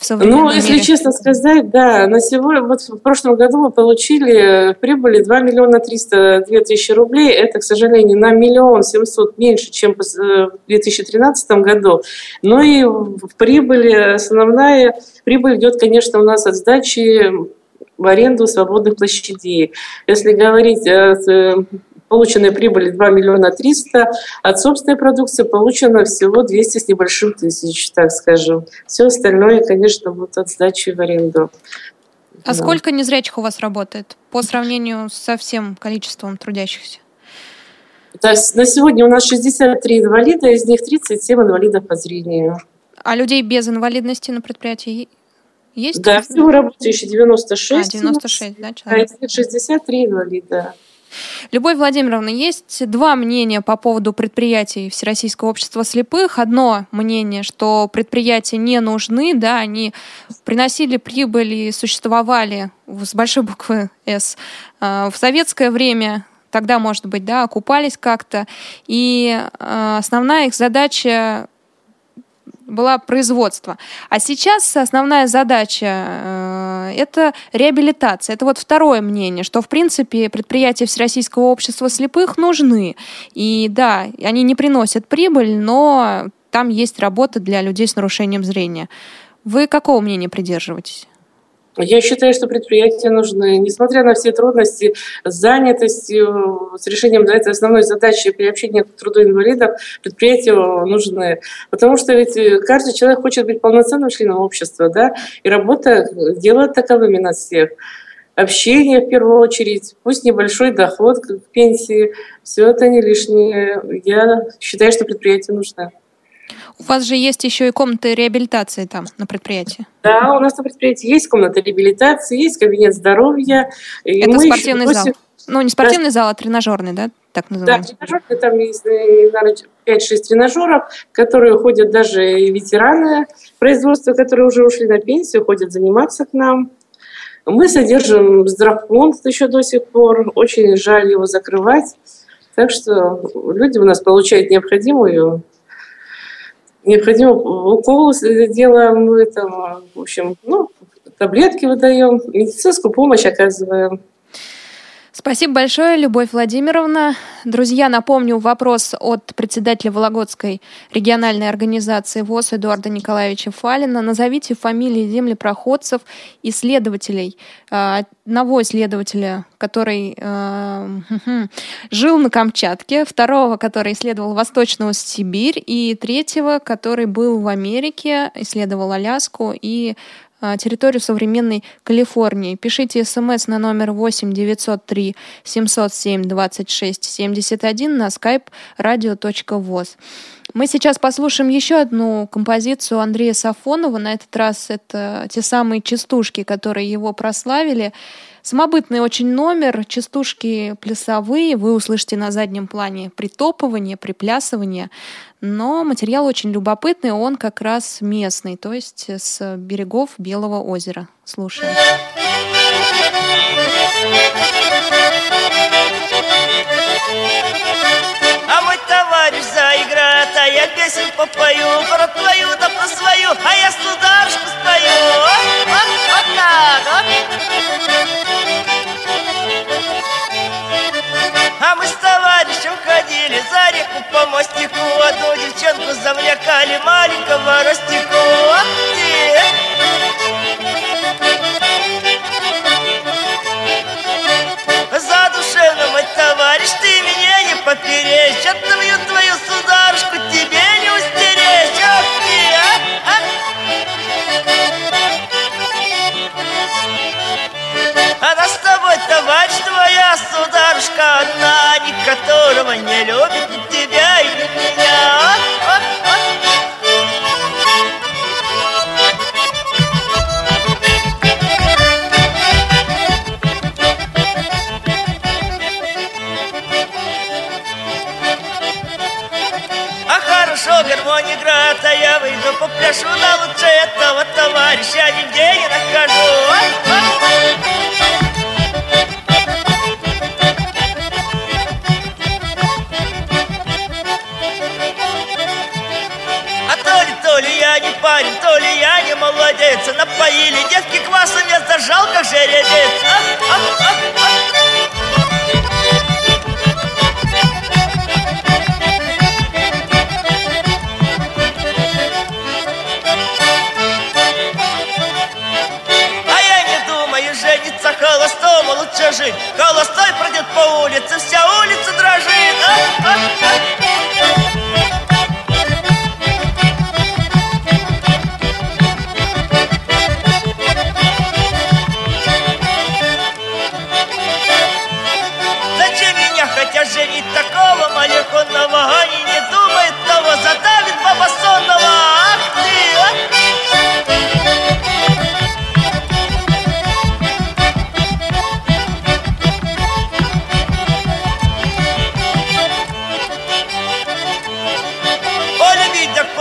в Ну, если мире? честно сказать, да, на сегодня, вот в прошлом году мы получили прибыли 2 миллиона 302 тысячи рублей. Это, к сожалению, на миллион 700 меньше, чем в 2013 году. Но и в прибыли, основная прибыль идет, конечно, у нас от сдачи в аренду свободных площадей. Если говорить о полученной прибыли 2 миллиона 300, от собственной продукции получено всего 200 с небольшим тысяч, так скажем. Все остальное, конечно, будет от сдачи в аренду. А да. сколько незрячих у вас работает по сравнению со всем количеством трудящихся? То есть на сегодня у нас 63 инвалида, из них 37 инвалидов по зрению. А людей без инвалидности на предприятии есть? Да, всего работающих 96. А, 96, да, человек. А из них 63 инвалида. Любовь Владимировна, есть два мнения по поводу предприятий Всероссийского общества слепых. Одно мнение, что предприятия не нужны, да, они приносили прибыль и существовали с большой буквы «С». А, в советское время тогда, может быть, да, окупались как-то. И а, основная их задача была производство. А сейчас основная задача э, это реабилитация. Это вот второе мнение, что в принципе предприятия Всероссийского общества слепых нужны. И да, они не приносят прибыль, но там есть работа для людей с нарушением зрения. Вы какого мнения придерживаетесь? Я считаю, что предприятия нужны, несмотря на все трудности с занятостью, с решением да, этой основной задачи приобщения к труду инвалидов, предприятия нужны. Потому что ведь каждый человек хочет быть полноценным членом общества, да, и работа делает таковыми нас всех. Общение в первую очередь, пусть небольшой доход к пенсии, все это не лишнее. Я считаю, что предприятие нужно. У вас же есть еще и комната реабилитации там на предприятии. Да, у нас на предприятии есть комната реабилитации, есть кабинет здоровья. Это спортивный еще... зал. Ну, не спортивный да. зал, а тренажерный, да? Так называемый. Да, тренажерный, там есть, наверное, 5-6 тренажеров, которые ходят даже и ветераны производства, которые уже ушли на пенсию, ходят заниматься к нам. Мы содержим здравфонд еще до сих пор. Очень жаль его закрывать. Так что люди у нас получают необходимую необходимо укол делаем, мы там, в общем, ну, таблетки выдаем, медицинскую помощь оказываем. Спасибо большое, Любовь Владимировна. Друзья, напомню вопрос от председателя Вологодской региональной организации ВОЗ Эдуарда Николаевича Фалина. Назовите фамилии землепроходцев, исследователей. А, одного исследователя, который э, жил на Камчатке, второго, который исследовал Восточную Сибирь, и третьего, который был в Америке, исследовал Аляску и территорию современной Калифорнии. Пишите смс на номер 8 903 707 26 71 на skype radio.voz. Мы сейчас послушаем еще одну композицию Андрея Сафонова. На этот раз это те самые частушки, которые его прославили. Самобытный очень номер, частушки плясовые, вы услышите на заднем плане притопывание, приплясывание, но материал очень любопытный, он как раз местный, то есть с берегов Белого озера. Слушаем. А мой товарищ заиграет, а я песен попою Про твою да про свою, а я сударушку спою А мы с товарищем ходили за реку по мостику Одну девчонку завлекали маленького ростику. Задушевно,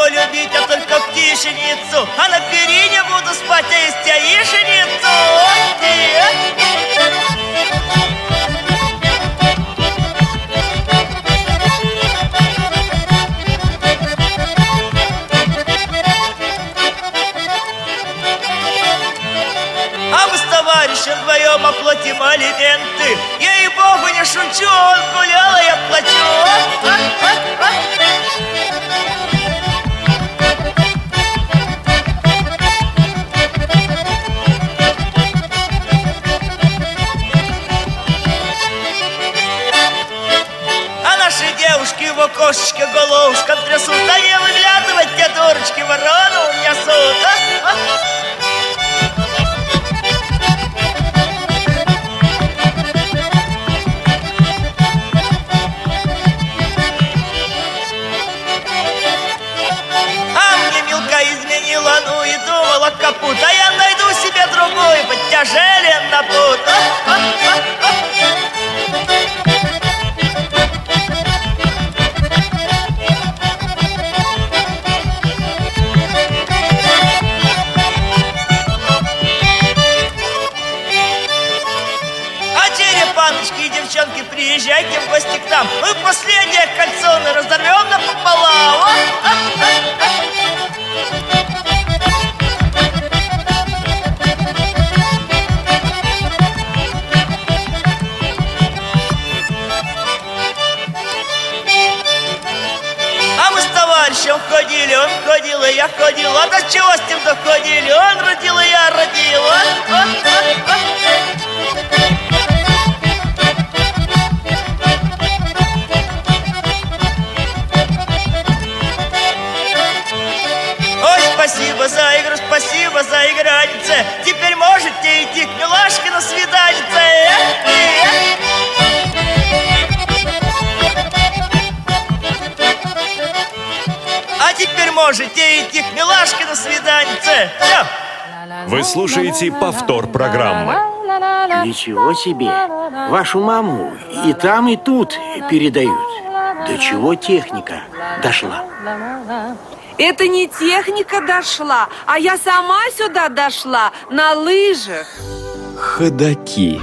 любить, а только птичницу. А на перине буду спать, а есть яишеницу. А мы нет. товарищем вдвоем оплатим алименты. Я и богу не шучу, он гулял, а я плачу. Девушки в окошечке головушком трясут А не выглядывать те дурочки ворону несут а, а. А ну и думала капут А я найду себе другую, подтяжелен на пут приезжайте в гости к нам Мы последнее кольцо на разорвем напополам а, мы с товарищем ходили, он ходил, и я ходил А до чего с ним доходили? Он родил, и я родил а, а, а, а. Теперь можете идти к милашке на свиданице Всё. Вы слушаете повтор программы. Ничего себе! Вашу маму и там, и тут передают. До чего техника дошла? Это не техника дошла, а я сама сюда дошла на лыжах. Ходаки.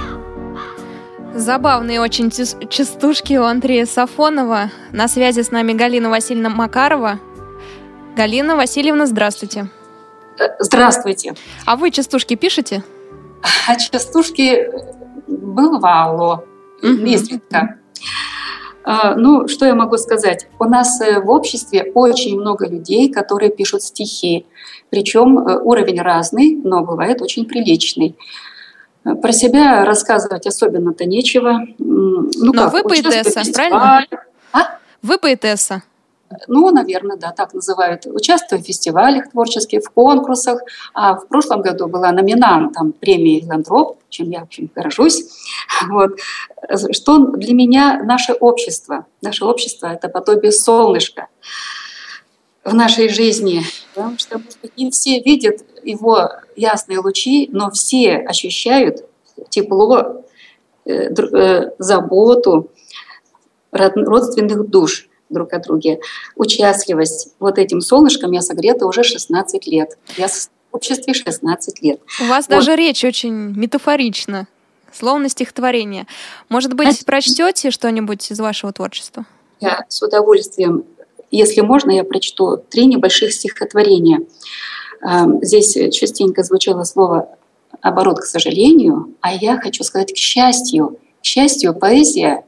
Забавные очень частушки у Андрея Сафонова. На связи с нами Галина Васильевна Макарова. Галина Васильевна, здравствуйте. Здравствуйте. А вы частушки пишете? А частушки бывало, изредка. А, Ну, что я могу сказать? У нас э, в обществе очень много людей, которые пишут стихи. Причем э, уровень разный, но бывает очень приличный. Э, Про себя рассказывать особенно-то нечего. Ну, Но как, вы поэтесса, правильно? фестивалях. Вы поэтесса. Ну, наверное, да, так называют. Участвую в фестивалях творческих, в конкурсах. А в прошлом году была номинантом премии «Филантроп», чем я, в общем, горжусь. Вот. Что для меня наше общество? Наше общество – это подобие солнышка в нашей жизни. Потому что, не все видят его ясные лучи, но все ощущают тепло, э, э, заботу род- родственных душ друг о друге. Участливость. Вот этим солнышком я согрета уже 16 лет. Я в обществе 16 лет. У вас Вот. даже речь очень метафорична, словно стихотворение. Может быть, прочтете что-нибудь из вашего творчества? Я с удовольствием, если можно, я прочту три небольших стихотворения. Эм, Здесь частенько звучало слово оборот, к сожалению, а я хочу сказать к счастью. К счастью, поэзия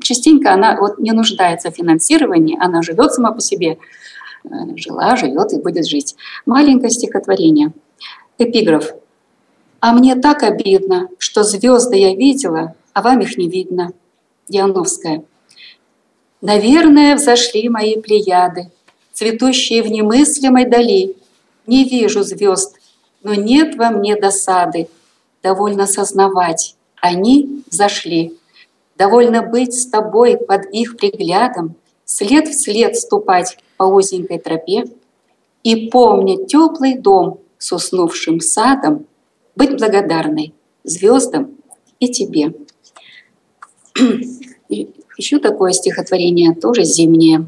частенько она вот не нуждается в финансировании, она живет сама по себе, Э, жила, живет и будет жить. Маленькое стихотворение. Эпиграф. А мне так обидно, что звезды я видела, а вам их не видно. Диановская. Наверное, взошли мои плеяды, цветущие в немыслимой дали. Не вижу звезд, но нет во мне досады. Довольно сознавать, они взошли. Довольно быть с тобой под их приглядом, след в след ступать по узенькой тропе и помня теплый дом с уснувшим садом, быть благодарной звездам и тебе. Еще такое стихотворение, тоже зимнее.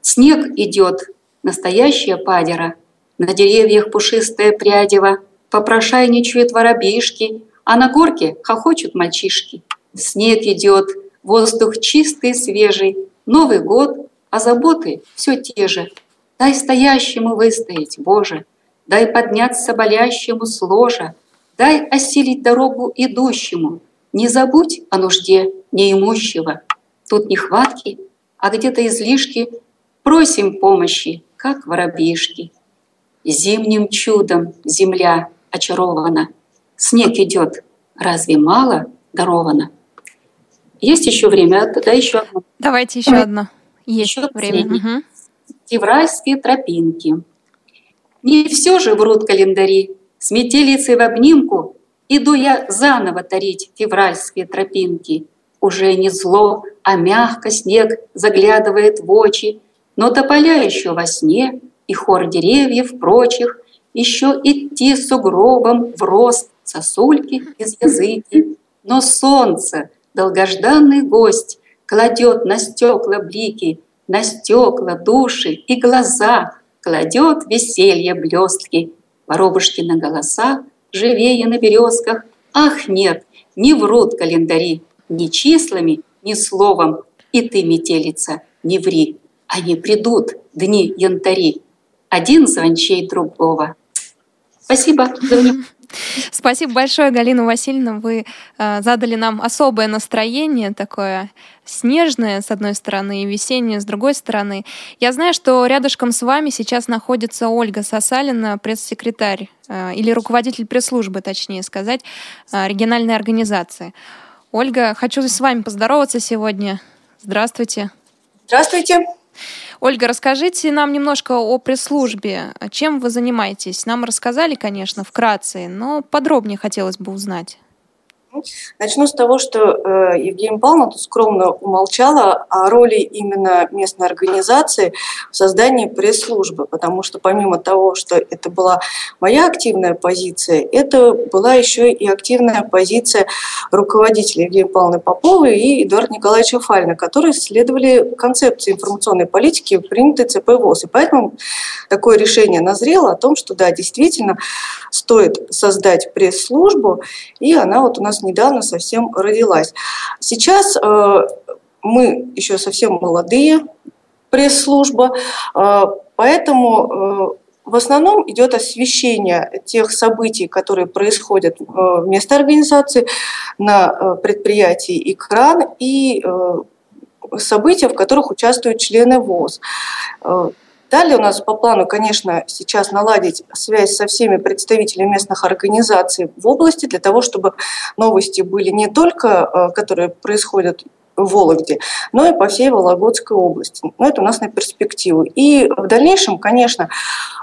Снег идет, настоящая падера, на деревьях пушистая прядева, попрошайничают воробьишки, а на горке хохочут мальчишки. Снег идет, воздух чистый, свежий, Новый год, а заботы все те же. Дай стоящему выстоять, Боже, дай подняться болящему с ложа, дай осилить дорогу идущему, не забудь о нужде неимущего. Тут нехватки, а где-то излишки, просим помощи, как воробьишки. Зимним чудом земля очарована, снег идет, разве мало даровано? Есть еще время, тогда еще одно. Давайте еще одно. Есть еще время. Угу. Февральские тропинки. Не все же врут календари. С метелицей в обнимку Иду я заново тарить февральские тропинки. Уже не зло, а мягко снег заглядывает в очи, Но тополя еще во сне, и хор деревьев прочих, Еще идти сугробом в рост сосульки из языки. Но солнце, долгожданный гость, Кладет на стекла блики, на стекла души и глаза, Кладет веселье блестки, воробушки на голоса живее на березках. Ах, нет, не врут календари ни числами, ни словом. И ты, метелица, не ври. Они придут, дни янтари. Один звончей другого. Спасибо за внимание. Спасибо большое, Галина Васильевна. Вы э, задали нам особое настроение, такое снежное, с одной стороны, и весеннее, с другой стороны. Я знаю, что рядышком с вами сейчас находится Ольга Сосалина, пресс-секретарь э, или руководитель пресс-службы, точнее сказать, э, региональной организации. Ольга, хочу с вами поздороваться сегодня. Здравствуйте. Здравствуйте. Ольга, расскажите нам немножко о пресс-службе. Чем вы занимаетесь? Нам рассказали, конечно, вкратце, но подробнее хотелось бы узнать. Начну с того, что э, Евгения Павловна тут скромно умолчала о роли именно местной организации в создании пресс-службы, потому что помимо того, что это была моя активная позиция, это была еще и активная позиция руководителя Евгении Павловны Поповой и Эдуарда Николаевича Фальна, которые следовали концепции информационной политики, принятой ЦП ВОЗ. И поэтому такое решение назрело о том, что да, действительно стоит создать пресс-службу, и она вот у нас недавно совсем родилась. Сейчас э, мы еще совсем молодые, пресс-служба, э, поэтому э, в основном идет освещение тех событий, которые происходят в местной организации, на предприятии «Экран» и события, в которых участвуют члены ВОЗ. Далее у нас по плану, конечно, сейчас наладить связь со всеми представителями местных организаций в области для того, чтобы новости были не только, э, которые происходят в Вологде, но и по всей Вологодской области. Но это у нас на перспективу. И в дальнейшем, конечно,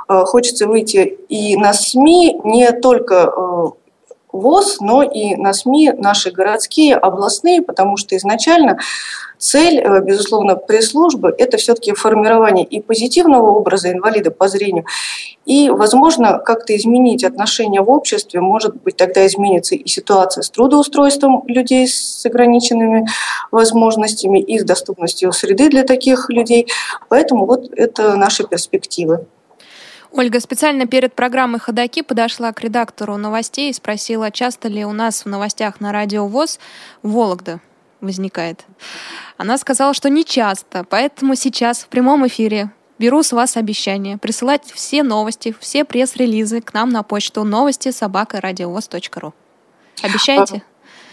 э, хочется выйти и на СМИ не только э, ВОЗ, но и на СМИ наши городские, областные, потому что изначально цель, э, безусловно, пресс-службы – это все-таки формирование и позитивного образа инвалида по зрению, и, возможно, как-то изменить отношения в обществе, может быть, тогда изменится и ситуация с трудоустройством людей с ограниченными возможностями и с доступностью среды для таких людей. Поэтому вот это наши перспективы. Ольга специально перед программой «Ходоки» подошла к редактору новостей и спросила, часто ли у нас в новостях на радио ВОЗ Вологда возникает. Она сказала, что не часто, поэтому сейчас в прямом эфире беру с вас обещание присылать все новости, все пресс-релизы к нам на почту новости собака радиовоз.ру. Обещаете?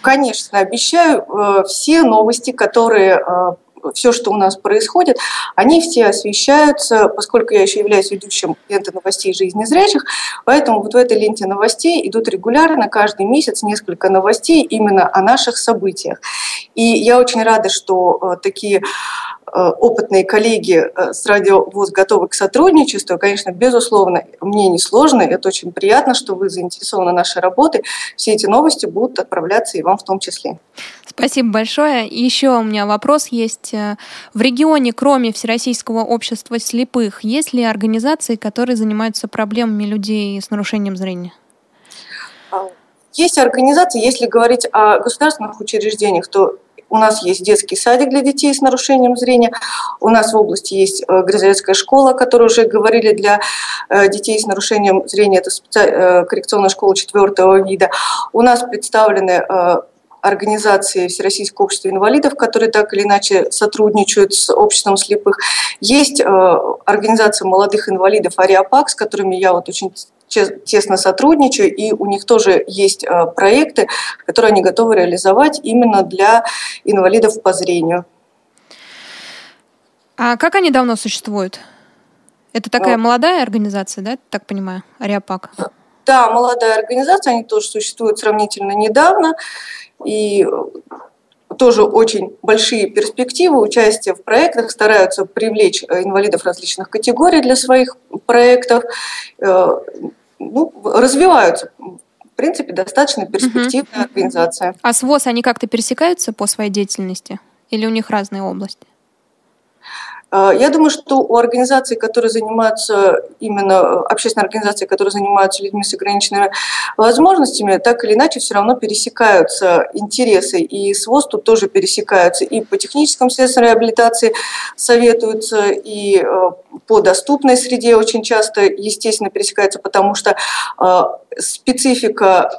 Конечно, обещаю. Э, все новости, которые э, все, что у нас происходит, они все освещаются, поскольку я еще являюсь ведущим ленты новостей жизни зрячих, поэтому вот в этой ленте новостей идут регулярно, каждый месяц несколько новостей именно о наших событиях. И я очень рада, что э, такие Э, опытные коллеги э, с Радио готовы к сотрудничеству. Конечно, безусловно, мне не сложно, это очень приятно, что вы заинтересованы нашей работой. Все эти новости будут отправляться и вам в том числе. Спасибо большое. еще у меня вопрос есть. Э, в регионе, кроме Всероссийского общества слепых, есть ли организации, которые занимаются проблемами людей с нарушением зрения? А, есть организации, если говорить о государственных учреждениях, то у нас есть детский садик для детей с нарушением зрения. У нас в области есть э, Грязовецкая школа, о которой уже говорили для э, детей с нарушением зрения. Это коррекционная школа четвертого вида. У нас представлены организации Всероссийского общества инвалидов, которые так или иначе сотрудничают с обществом слепых. Есть организация молодых инвалидов Ариапак, с которыми я вот очень тесно сотрудничаю, и у них тоже есть э, проекты, которые они готовы реализовать именно для инвалидов по зрению. А как они давно существуют? Это такая а. молодая организация, да, так понимаю, Ариапак? Да, молодая организация, они тоже существуют сравнительно недавно, и тоже очень большие перспективы участия в проектах, стараются привлечь э, инвалидов различных категорий для своих проектов, э, ну, развиваются. В принципе, достаточно перспективная угу. организация. А с ВОЗ они как-то пересекаются по своей деятельности? Или у них разные области? А, я думаю, что у организаций, которые занимаются, именно общественные организации, которые занимаются людьми с ограниченными возможностями, так или иначе все равно пересекаются интересы. И с ВОЗ тут тоже пересекаются. И по техническим средствам реабилитации советуются, и э, по доступной среде очень часто, естественно, пересекаются, потому что э, специфика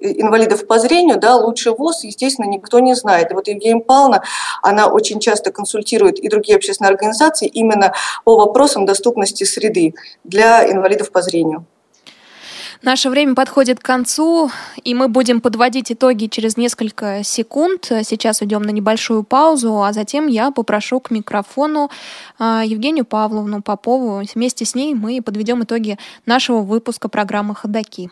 инвалидов по зрению, да, лучше ВОЗ, естественно, никто не знает. Вот Евгения Павловна, она очень часто консультирует и другие общественные организации именно по вопросам доступности среды для инвалидов по зрению. Наше время подходит к концу, и мы будем подводить итоги через несколько секунд. Сейчас уйдем на небольшую паузу, а затем я попрошу к микрофону а, Евгению Павловну Попову. Вместе с ней мы подведем итоги нашего выпуска программы «Ходоки».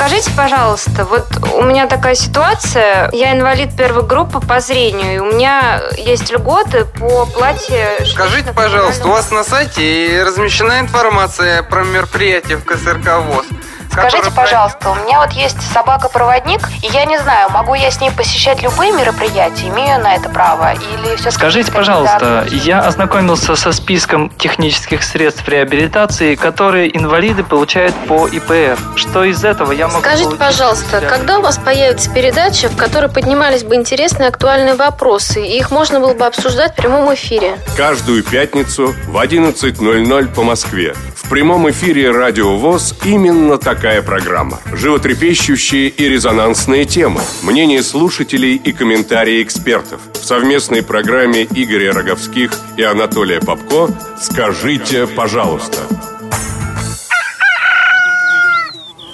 Скажите, пожалуйста, вот у меня такая ситуация, я инвалид первой группы по зрению, и у меня есть льготы по плате... Скажите, пожалуйста, у вас на сайте размещена информация про мероприятие в КСРК ВОЗ. Скажите, пожалуйста, у меня вот есть собака-проводник, и я не знаю, могу я с ней посещать любые мероприятия, имею на это право, или все Скажите, пожалуйста, я ознакомился со списком технических средств реабилитации, которые инвалиды получают по ИПР. Что из этого я могу Скажите, пожалуйста, когда у вас появится передача, в которой поднимались бы интересные актуальные вопросы, и их можно было бы обсуждать в прямом эфире? Каждую пятницу в 11.00 по Москве. В прямом эфире Радио ВОЗ именно так такая программа. Животрепещущие и резонансные темы, мнения слушателей и комментарии экспертов. В совместной программе Игоря Роговских и Анатолия Попко «Скажите, пожалуйста».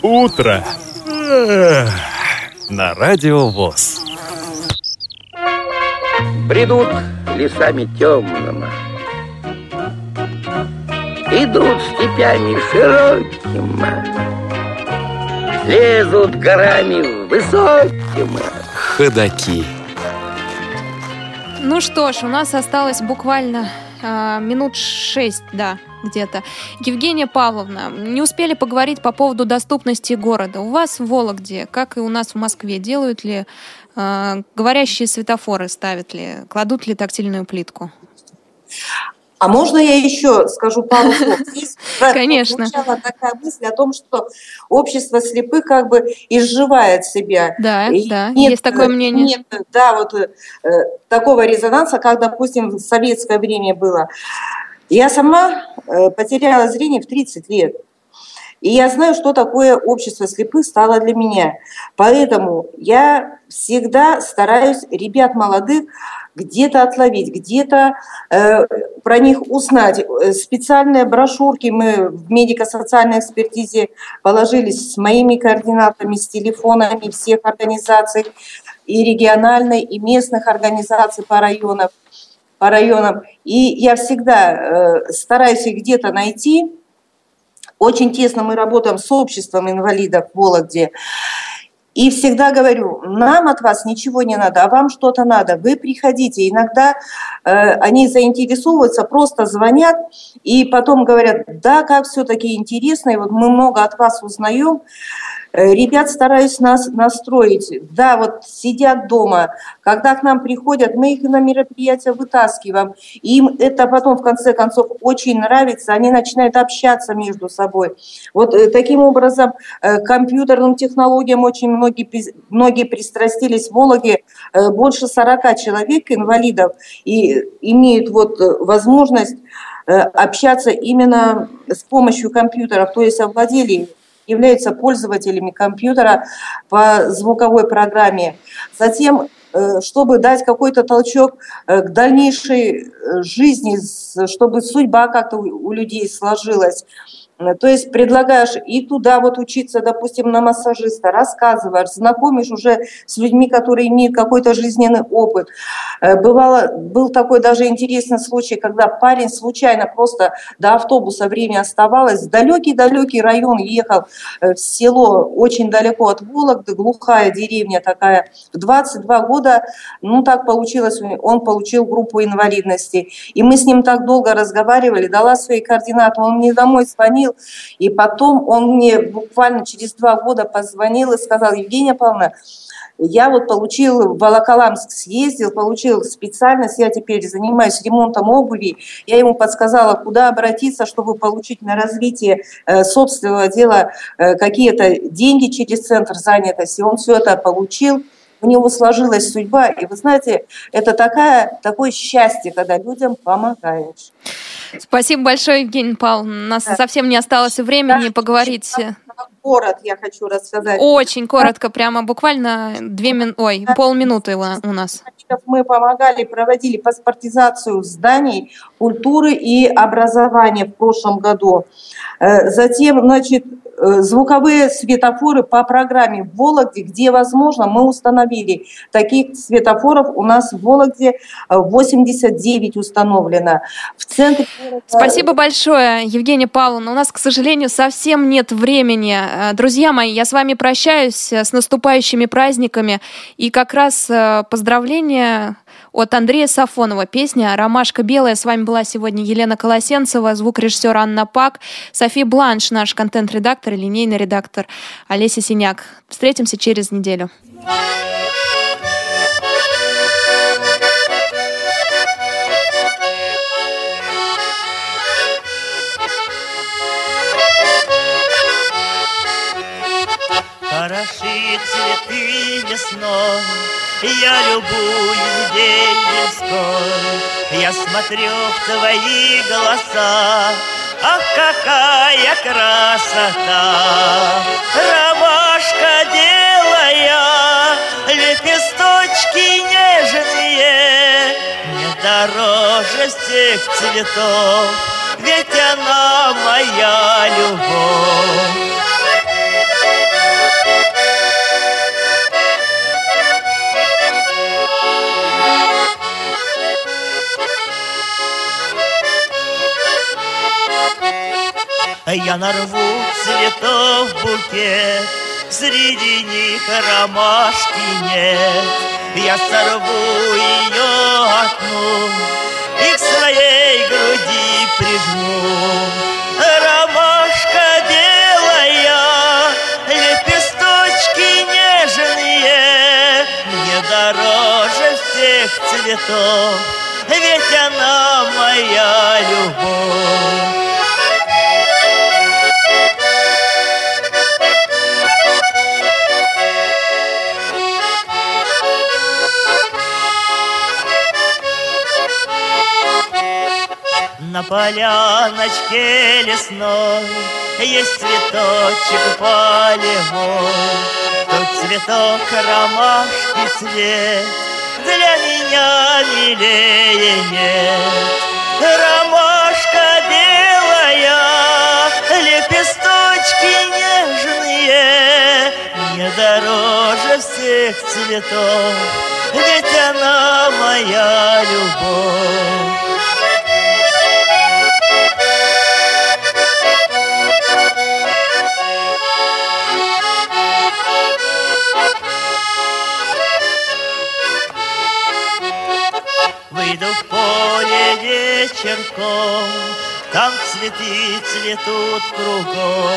Утро на Радио ВОЗ. Придут лесами темными, Идут степями широкими, лезут горами высокими. Ходаки. Ну что ж, у нас осталось буквально э, минут шесть, да, где-то. Евгения Павловна, не успели поговорить по поводу доступности города. У вас в Вологде, как и у нас в Москве, делают ли э, говорящие светофоры, ставят ли, кладут ли тактильную плитку? А можно я еще скажу пару слов? Здесь Конечно. такая мысль о том, что общество слепых как бы изживает себя. Да, и да, нет, есть такое мнение. Нет, да, вот э, такого резонанса, как, допустим, в советское время было. Я сама э, потеряла зрение в 30 лет. И я знаю, что такое общество слепых стало для меня. Поэтому я всегда стараюсь ребят молодых где-то отловить, где-то э, про них узнать. Э, специальные брошюрки мы в медико-социальной экспертизе положили с моими координатами, с телефонами всех организаций и региональной, и местных организаций по районам. По районам. И я всегда э, стараюсь их где-то найти. Очень тесно мы работаем с обществом инвалидов в Вологде. И всегда говорю, нам от вас ничего не надо, а вам что-то надо. Вы приходите. Иногда э, они заинтересовываются, просто звонят и потом говорят, да, как все-таки интересно, и вот мы много от вас узнаем. Э, ребят стараюсь нас настроить. Да, вот сидят дома, когда к нам приходят, мы их на мероприятия вытаскиваем. Им это потом, в конце концов, очень нравится, они начинают общаться между собой. Вот э, таким образом э, компьютерным технологиям очень многие, многие пристрастились. В больше 40 человек, инвалидов, и имеют вот возможность общаться именно с помощью компьютеров, то есть овладели являются пользователями компьютера по звуковой программе. Затем э, чтобы дать какой-то толчок э, к дальнейшей э, жизни, чтобы судьба как-то у людей сложилась. Э, то есть предлагаешь и туда вот учиться, допустим, на массажиста, рассказываешь, знакомишь уже с людьми, которые имеют какой-то жизненный опыт. Э, бывало, был такой даже интересный случай, когда парень случайно просто до автобуса время оставалось, далекий-далекий район ехал э, в село очень далеко от Вологды, глухая деревня такая. В 22 года, ну так получилось, он получил группу инвалидности. И мы с ним так долго разговаривали, дала свои координаты, он мне домой звонил, позвонил. И потом он мне буквально через два года позвонил и сказал, Евгения Павловна, я вот получил, в Волоколамск съездил, получил специальность, я теперь занимаюсь ремонтом обуви. Я ему подсказала, куда обратиться, чтобы получить на развитие э, собственного дела э, какие-то деньги через центр занятости. Он все это получил у него сложилась судьба. И вы знаете, это такая, такое счастье, когда людям помогаешь. Спасибо большое, Евгений Павловна. У нас да. совсем не осталось времени да, поговорить. Город я хочу рассказать. Очень коротко, прямо буквально две мин... Ой, да. полминуты у нас. Мы помогали, проводили паспортизацию зданий культуры и образования в прошлом году. Э, затем, значит, звуковые светофоры по программе в Вологде, где возможно, мы установили. Таких светофоров у нас в Вологде 89 э, установлено. В центре... Спасибо большое, Евгения Павловна. У нас, к сожалению, совсем нет времени. Э, друзья мои, я с вами прощаюсь с наступающими праздниками. И как раз поздравления от Андрея Сафонова. Песня «Ромашка белая». С вами была сегодня Елена Колосенцева, звукорежиссер Анна Пак, Софи Бланш, наш контент-редактор и линейный редактор Олеся Синяк. Встретимся через неделю. Хороши цветы весной я любуюсь день Я смотрю в твои глаза Ах, какая красота! Ромашка белая, лепесточки нежные, Не дороже всех цветов, ведь она моя любовь. Я нарву цветов букет, Среди них ромашки нет. Я сорву ее одну И к своей груди прижму. Ромашка белая, Лепесточки нежные, Мне дороже всех цветов, Ведь она моя любовь. Поляночке лесной Есть цветочек полевой. Тот цветок ромашки цвет Для меня милее нет. Ромашка белая Лепесточки нежные Не дороже всех цветов Ведь она моя любовь вечерком, Там цветы цветут кругом,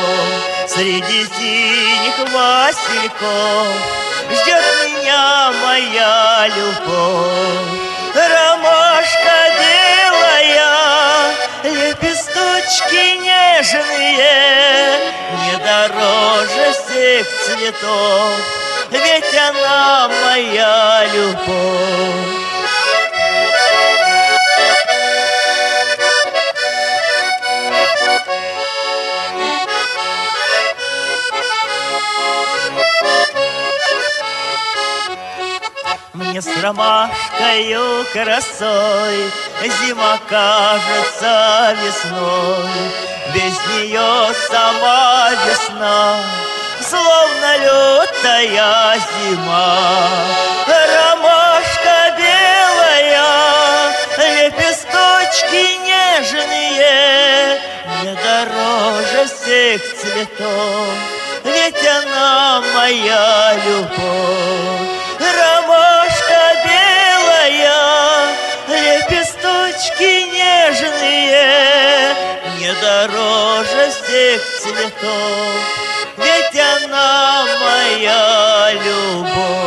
Среди синих васильков Ждет меня моя любовь. Ромашка белая, Лепесточки нежные, Не дороже всех цветов, Ведь она моя любовь. Мне с ромашкою красой. Зима кажется весной. Без нее сама весна. Словно лютая зима. Ромашка белая, лепесточки нежные. Не дороже всех цветов, ведь она моя любовь моя, лепесточки нежные, не дороже всех цветов, ведь она моя любовь.